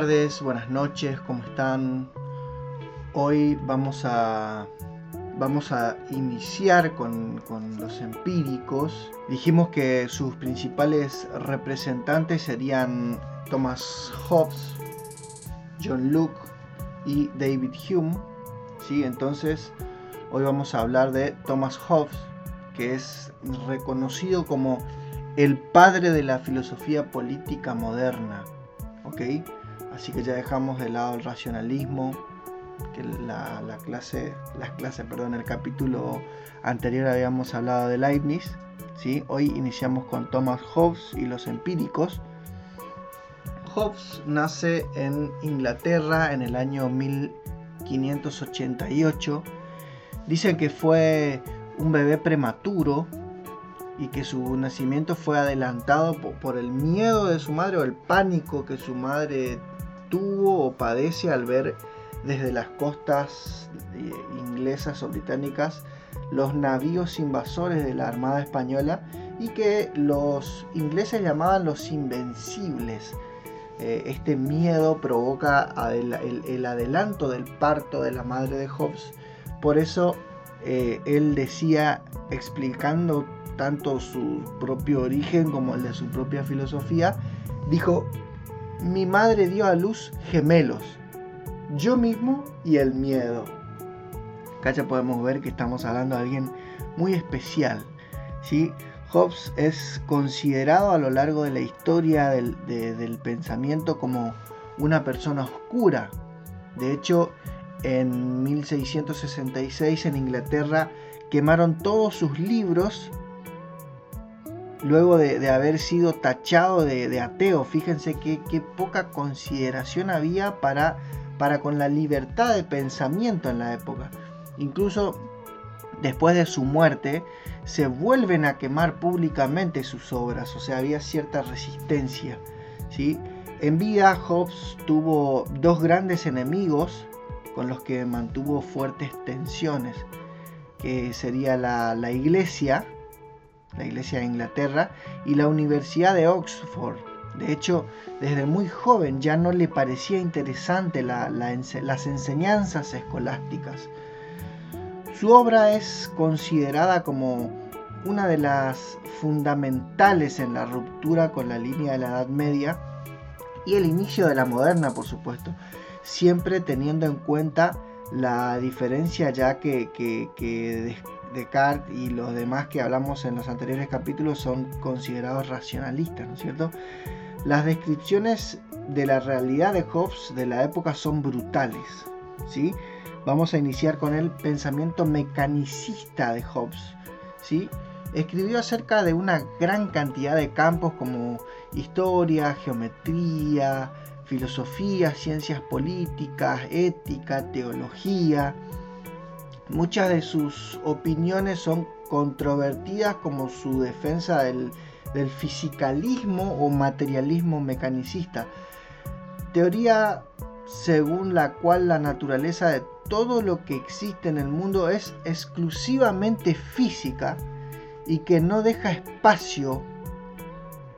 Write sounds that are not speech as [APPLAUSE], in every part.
tardes, buenas noches, ¿cómo están? Hoy vamos a, vamos a iniciar con, con, los empíricos. Dijimos que sus principales representantes serían Thomas Hobbes, John Locke y David Hume. ¿sí? Entonces, hoy vamos a hablar de Thomas Hobbes, que es reconocido como el padre de la filosofía política moderna. ¿ok? Así que ya dejamos de lado el racionalismo, que la, clase, las clases, perdón, el capítulo anterior habíamos hablado de Leibniz. ¿sí? Hoy iniciamos con Thomas Hobbes y los empíricos. Hobbes nace en Inglaterra en el año 1588. Dicen que fue un bebé prematuro y que su nacimiento fue adelantado por, el miedo de su madre o el pánico que su madre tuvo o padece al ver desde las costas inglesas o británicas los navíos invasores de la Armada Española y que los ingleses llamaban los invencibles. Eh, este miedo provoca el, adelanto del parto de la madre de Hobbes. Por eso eh, él decía, explicando tanto su propio origen como el de su propia filosofía, dijo, mi madre dio a luz gemelos, yo mismo y el miedo. Ya podemos ver que estamos hablando de alguien muy especial. ¿sí? Hobbes es considerado a lo largo de la historia del, del pensamiento como una persona oscura. De hecho, en 1666 en Inglaterra quemaron todos sus libros luego de, haber sido tachado de, ateo. Fíjense qué, poca consideración había para, para con la libertad de pensamiento en la época. Incluso después de su muerte, se vuelven a quemar públicamente sus obras, o sea, había cierta resistencia. ¿sí? En vida, Hobbes tuvo dos grandes enemigos con los que mantuvo fuertes tensiones, que sería la, la iglesia, la Iglesia de Inglaterra, y la Universidad de Oxford. De hecho, desde muy joven ya no le parecía interesante las enseñanzas escolásticas. Su obra es considerada como una de las fundamentales en la ruptura con la línea de la Edad Media y el inicio de la moderna, por supuesto, siempre teniendo en cuenta la diferencia ya que, que, Descartes y los demás que hablamos en los anteriores capítulos son considerados racionalistas, ¿no es cierto? Las descripciones de la realidad de Hobbes de la época son brutales, ¿sí? Vamos a iniciar con el pensamiento mecanicista de Hobbes, ¿sí? Escribió acerca de una gran cantidad de campos como historia, geometría, filosofía, ciencias políticas, ética, teología, Muchas de sus opiniones son controvertidas como su defensa del, fisicalismo o materialismo mecanicista. Teoría según la cual la naturaleza de todo lo que existe en el mundo es exclusivamente física y que no deja espacio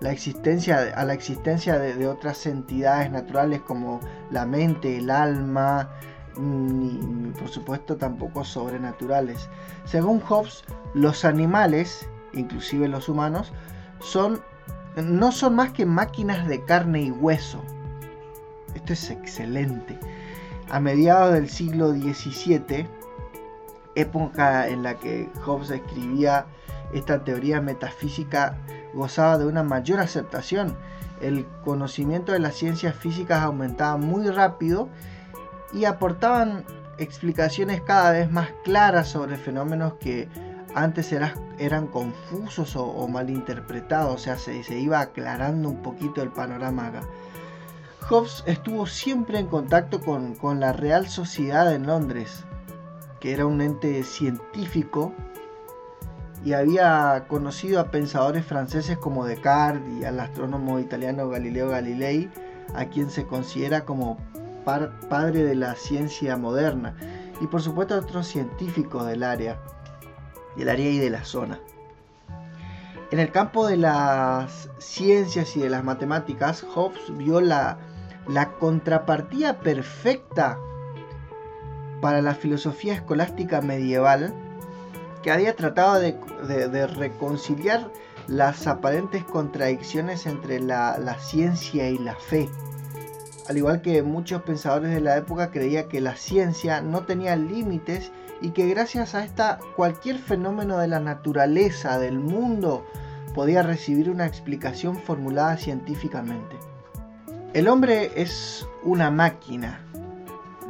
la existencia, a la existencia de otras entidades naturales como la mente, el alma, ni, por supuesto tampoco sobrenaturales. Según Hobbes, los animales, inclusive los humanos, son, no son más que máquinas de carne y hueso. Esto es excelente. A mediados del siglo XVII, época en la que Hobbes escribía esta teoría metafísica, gozaba de una mayor aceptación. El conocimiento de las ciencias físicas aumentaba muy rápido y aportaban explicaciones cada vez más claras sobre fenómenos que antes eran confusos o, malinterpretados, o sea, se, iba aclarando un poquito el panorama acá. Hobbes estuvo siempre en contacto con, con la Real Sociedad en Londres, que era un ente científico y había conocido a pensadores franceses como Descartes y al astrónomo italiano Galileo Galilei, a quien se considera como padre de la ciencia moderna, y por supuesto otros científicos del área, del área y de la zona. En el campo de las ciencias y de las matemáticas, Hobbes vio la, contrapartida perfecta para la filosofía escolástica medieval que había tratado de, reconciliar las aparentes contradicciones entre la, ciencia y la fe. Al igual que muchos pensadores de la época creía que la ciencia no tenía límites y que gracias a esta cualquier fenómeno de la naturaleza, del mundo, podía recibir una explicación formulada científicamente. El hombre es una máquina,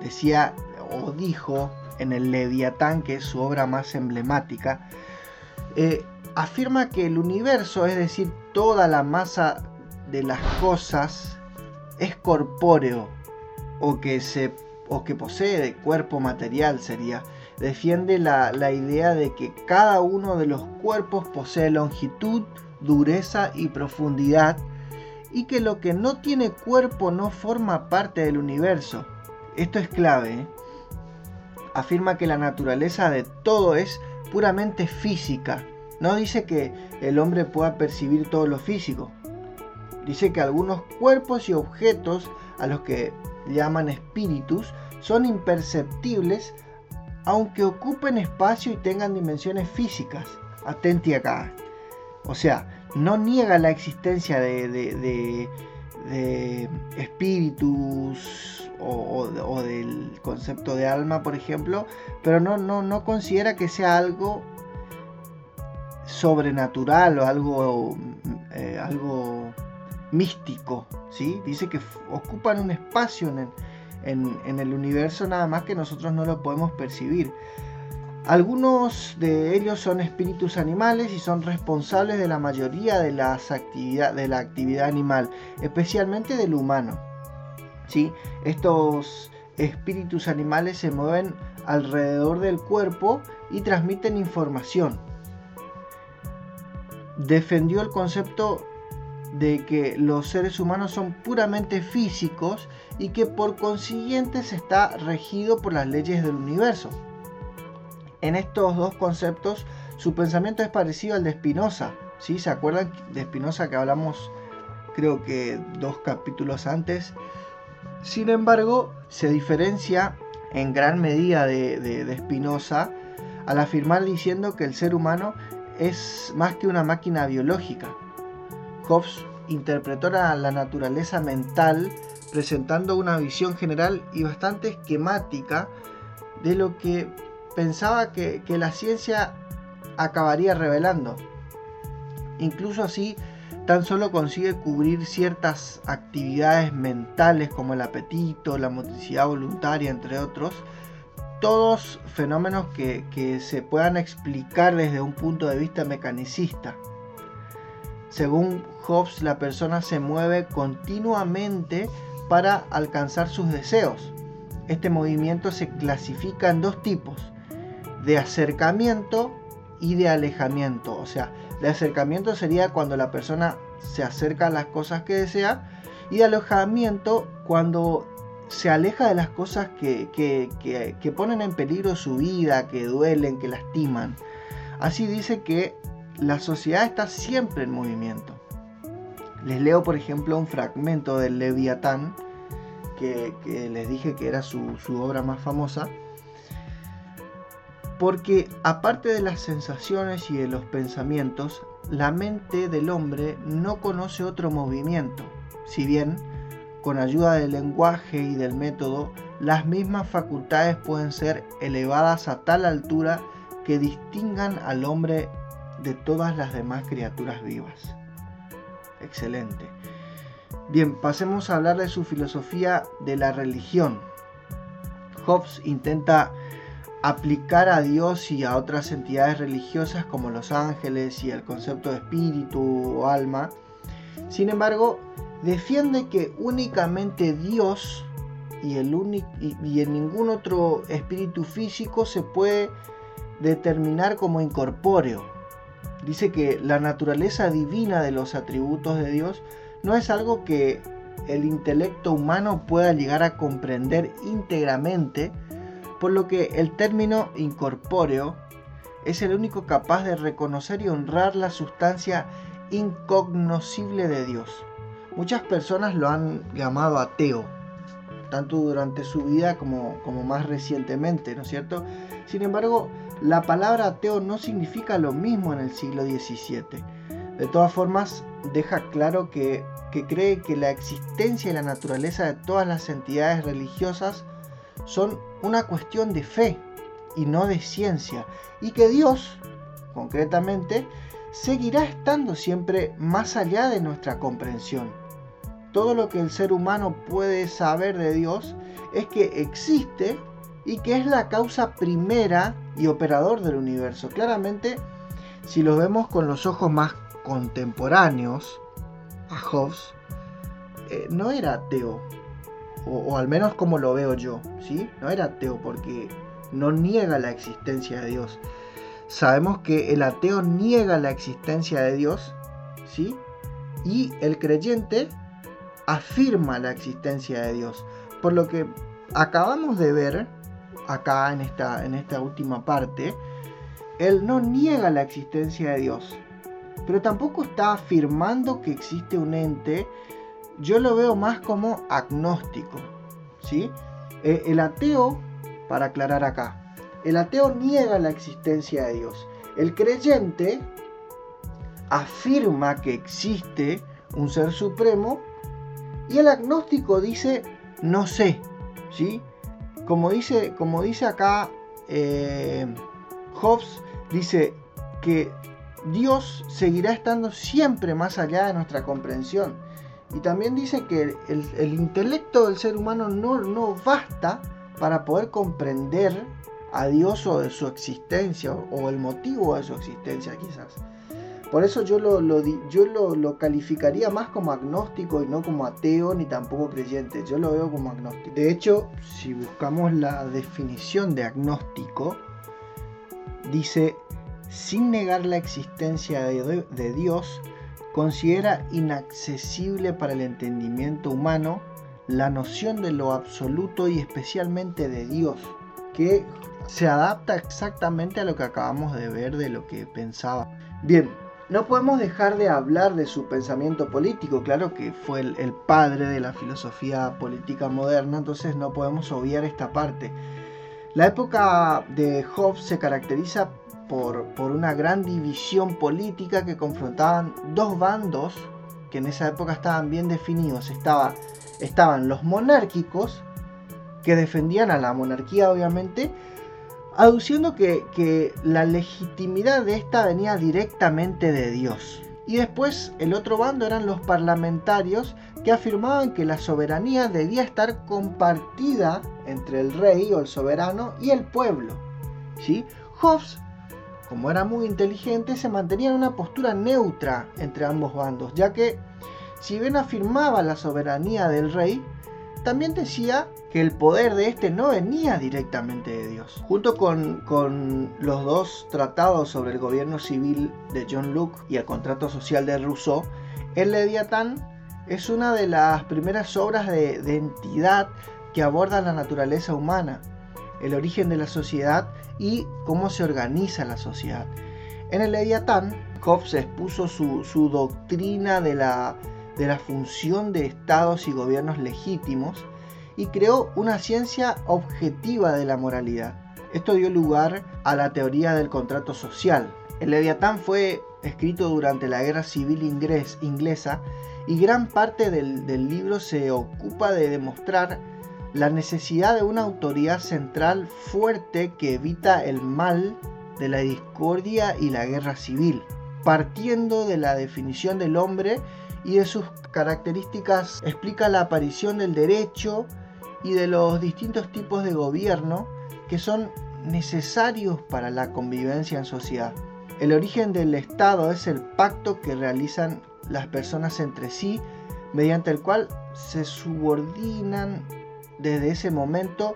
decía o dijo en el Leviatán, que es su obra más emblemática, eh, afirma que el universo, es decir, toda la masa de las cosas, es corpóreo o que, se, o que posee cuerpo material sería. Defiende la, la idea de que cada uno de los cuerpos posee longitud, dureza y profundidad y que lo que no tiene cuerpo no forma parte del universo. Esto es clave. ¿eh? afirma que la naturaleza de todo es puramente física. No dice que el hombre pueda percibir todo lo físico. Dice que algunos cuerpos y objetos a los que llaman espíritus son imperceptibles aunque ocupen espacio y tengan dimensiones físicas. Atenti acá. O sea, no niega la existencia de, de, de espíritus o, del concepto de alma, por ejemplo, pero no, no, no considera que sea algo sobrenatural o algo, eh, algo místico, ¿sí? Dice que ocupan un espacio en el, universo nada más que nosotros no lo podemos percibir. Algunos de ellos son espíritus animales y son responsables de la mayoría de, las actividad, de la actividad animal, especialmente del humano. ¿sí? Estos espíritus animales se mueven alrededor del cuerpo y transmiten información. Defendió el concepto de que los seres humanos son puramente físicos y que por consiguiente se está regido por las leyes del universo. En estos dos conceptos su pensamiento es parecido al de Spinoza. ¿sí? ¿Se acuerdan de Spinoza que hablamos creo que dos capítulos antes? Sin embargo, se diferencia en gran medida de, Spinoza al afirmar diciendo que el ser humano es más que una máquina biológica. Hobbes interpretó la, naturaleza mental presentando una visión general y bastante esquemática de lo que pensaba que, que la ciencia acabaría revelando. Incluso así tan solo consigue cubrir ciertas actividades mentales como el apetito, la motricidad voluntaria, entre otros, todos fenómenos que, se puedan explicar desde un punto de vista mecanicista. Según Hobbes, la persona se mueve continuamente para alcanzar sus deseos. Este movimiento se clasifica en dos tipos, de acercamiento y de alejamiento. O sea, de acercamiento sería cuando la persona se acerca a las cosas que desea. Y de alojamiento cuando se aleja de las cosas que, que, ponen en peligro su vida, que duelen, que lastiman. Así dice que la sociedad está siempre en movimiento. Les leo, por ejemplo, un fragmento del Leviatán, que, les dije que era su, obra más famosa porque aparte de las sensaciones y de los pensamientos, la mente del hombre no conoce otro movimiento, si bien con ayuda del lenguaje y del método, las mismas facultades pueden ser elevadas a tal altura que distingan al hombre de todas las demás criaturas vivas. Excelente. Bien, pasemos a hablar de su filosofía de la religión. Hobbes intenta aplicar a Dios y a otras entidades religiosas como los ángeles y el concepto de espíritu o alma. Sin embargo, defiende que únicamente Dios y, el y en ningún otro espíritu físico se puede determinar como incorpóreo. Dice que la naturaleza divina de los atributos de Dios no es algo que el intelecto humano pueda llegar a comprender íntegramente, por lo que el término incorpóreo es el único capaz de reconocer y honrar la sustancia incognoscible de Dios. muchas personas lo han llamado ateo, tanto durante su vida como, como más recientemente, ¿no es cierto? Sin embargo, la palabra ateo no significa lo mismo en el siglo XVII. De todas formas, deja claro que, que cree que la existencia y la naturaleza de todas las entidades religiosas son una cuestión de fe y no de ciencia, y que Dios, concretamente, seguirá estando siempre más allá de nuestra comprensión. Todo lo que el ser humano puede saber de Dios es que existe y que es la causa primera y operador del universo. Claramente, si lo vemos con los ojos más contemporáneos a Hobbes, eh, no era ateo, o, al menos como lo veo yo, ¿sí? No era ateo porque no niega la existencia de Dios. Sabemos que el ateo niega la existencia de Dios, ¿sí? Y el creyente afirma la existencia de Dios. Por lo que acabamos de ver acá en esta, en esta última parte, él no niega la existencia de Dios, pero tampoco está afirmando que existe un ente. Yo lo veo más como agnóstico. ¿sí? E, el ateo, para aclarar acá, el ateo niega la existencia de Dios. El creyente afirma que existe un ser supremo y el agnóstico dice no sé, ¿sí? Como dice, como dice acá eh, Hobbes, dice que Dios seguirá estando siempre más allá de nuestra comprensión. Y también dice que el, intelecto del ser humano no, no, basta para poder comprender a Dios o de su existencia o el motivo de su existencia quizás. Por eso yo, lo, yo lo, calificaría más como agnóstico y no como ateo ni tampoco creyente. Yo lo veo como agnóstico. De hecho, si buscamos la definición de agnóstico, dice, sin negar la existencia de, de Dios, considera inaccesible para el entendimiento humano la noción de lo absoluto y especialmente de Dios, que se adapta exactamente a lo que acabamos de ver de lo que pensaba. Bien, no podemos dejar de hablar de su pensamiento político, claro que fue el, padre de la filosofía política moderna, entonces no podemos obviar esta parte. La época de Hobbes se caracteriza por, por, una gran división política que confrontaban dos bandos que en esa época estaban bien definidos. Estaba, estaban los monárquicos, que defendían a la monarquía obviamente, aduciendo que, la legitimidad de esta venía directamente de Dios. Y después el otro bando eran los parlamentarios que afirmaban que la soberanía debía estar compartida entre el rey o el soberano y el pueblo. ¿sí? Hobbes, como era muy inteligente, se mantenía en una postura neutra entre ambos bandos, ya que si bien afirmaba la soberanía del rey, también decía que el poder de este no venía directamente de Dios. Junto con, los dos tratados sobre el gobierno civil de John Locke y el contrato social de Rousseau, el Leviatán es una de las primeras obras de, de entidad que aborda la naturaleza humana, el origen de la sociedad y cómo se organiza la sociedad. En el Leviatán, Hobbes expuso su, su doctrina de la de la función de estados y gobiernos legítimos y creó una ciencia objetiva de la moralidad. Esto dio lugar a la teoría del contrato social. El Leviatán fue escrito durante la Guerra Civil inglesa y gran parte del, del libro se ocupa de demostrar la necesidad de una autoridad central fuerte que evita el mal de la discordia y la guerra civil, partiendo de la definición del hombre y de sus características explica la aparición del derecho y de los distintos tipos de gobierno que son necesarios para la convivencia en sociedad. El origen del Estado es el pacto que realizan las personas entre sí, mediante el cual se subordinan desde ese momento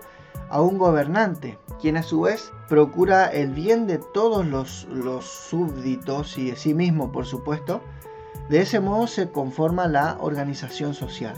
a un gobernante, quien a su vez procura el bien de todos los, los súbditos y de sí mismo, por supuesto, de ese modo se conforma la organización social.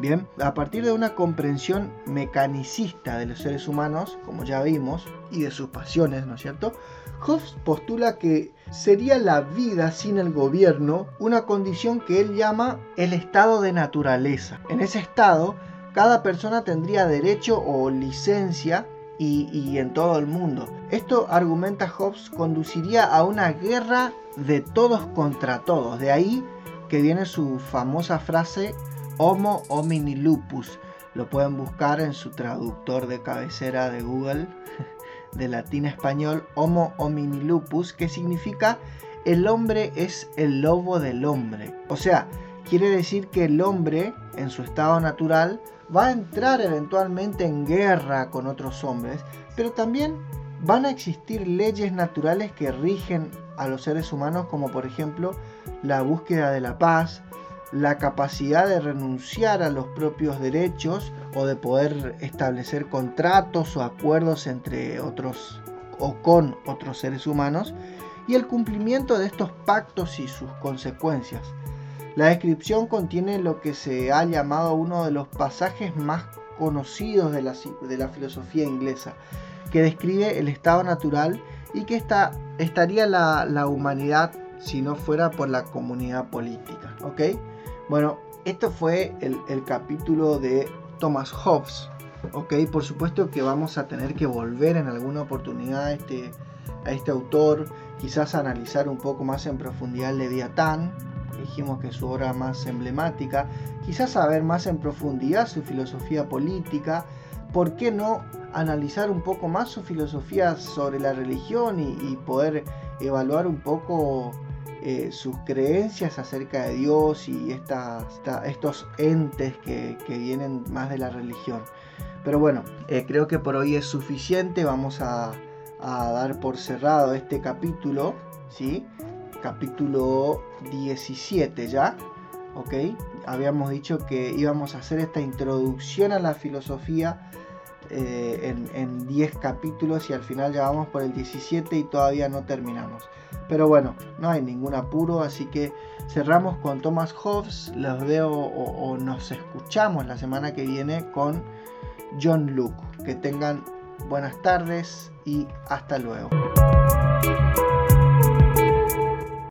Bien, a partir de una comprensión mecanicista de los seres humanos, como ya vimos, y de sus pasiones, ¿no es cierto? Hobbes postula que sería la vida sin el gobierno una condición que él llama el estado de naturaleza. En ese estado, cada persona tendría derecho o licencia y, y, en todo el mundo. Esto, argumenta Hobbes, conduciría a una guerra de todos contra todos. De ahí que viene su famosa frase Homo homini lupus. Lo pueden buscar en su traductor de cabecera de Google, [LAUGHS] de latín español, Homo homini lupus, que significa el hombre es el lobo del hombre. O sea, quiere decir que el hombre, en su estado natural, va a entrar eventualmente en guerra con otros hombres, pero también van a existir leyes naturales que rigen a los seres humanos, como por ejemplo la búsqueda de la paz, la capacidad de renunciar a los propios derechos o de poder establecer contratos o acuerdos entre otros o con otros seres humanos y el cumplimiento de estos pactos y sus consecuencias. La descripción contiene lo que se ha llamado uno de los pasajes más conocidos de la, de la filosofía inglesa, que describe el estado natural y que está, estaría la, la humanidad si no fuera por la comunidad política. Bueno, esto fue el, capítulo de Thomas Hobbes. Ok, por supuesto que vamos a tener que volver en alguna oportunidad a este, a este autor, quizás analizar un poco más en profundidad Leviatán, dijimos que es su obra más emblemática, quizás saber más en profundidad su filosofía política, ¿por qué no analizar un poco más su filosofía sobre la religión y poder evaluar un poco eh, sus creencias acerca de Dios y estos entes que, vienen más de la religión. Pero bueno, eh, creo que por hoy es suficiente. Vamos a, dar por cerrado este capítulo, ¿sí? Capítulo 17 ya. ¿Ok? Habíamos dicho que íbamos a hacer esta introducción a la filosofía eh, en 10 capítulos y al final ya vamos por el 17 y todavía no terminamos. Pero bueno, no hay ningún apuro, así que cerramos con Thomas Hobbes. Los veo o, nos escuchamos la semana que viene con John Luke. Que tengan buenas tardes y hasta luego.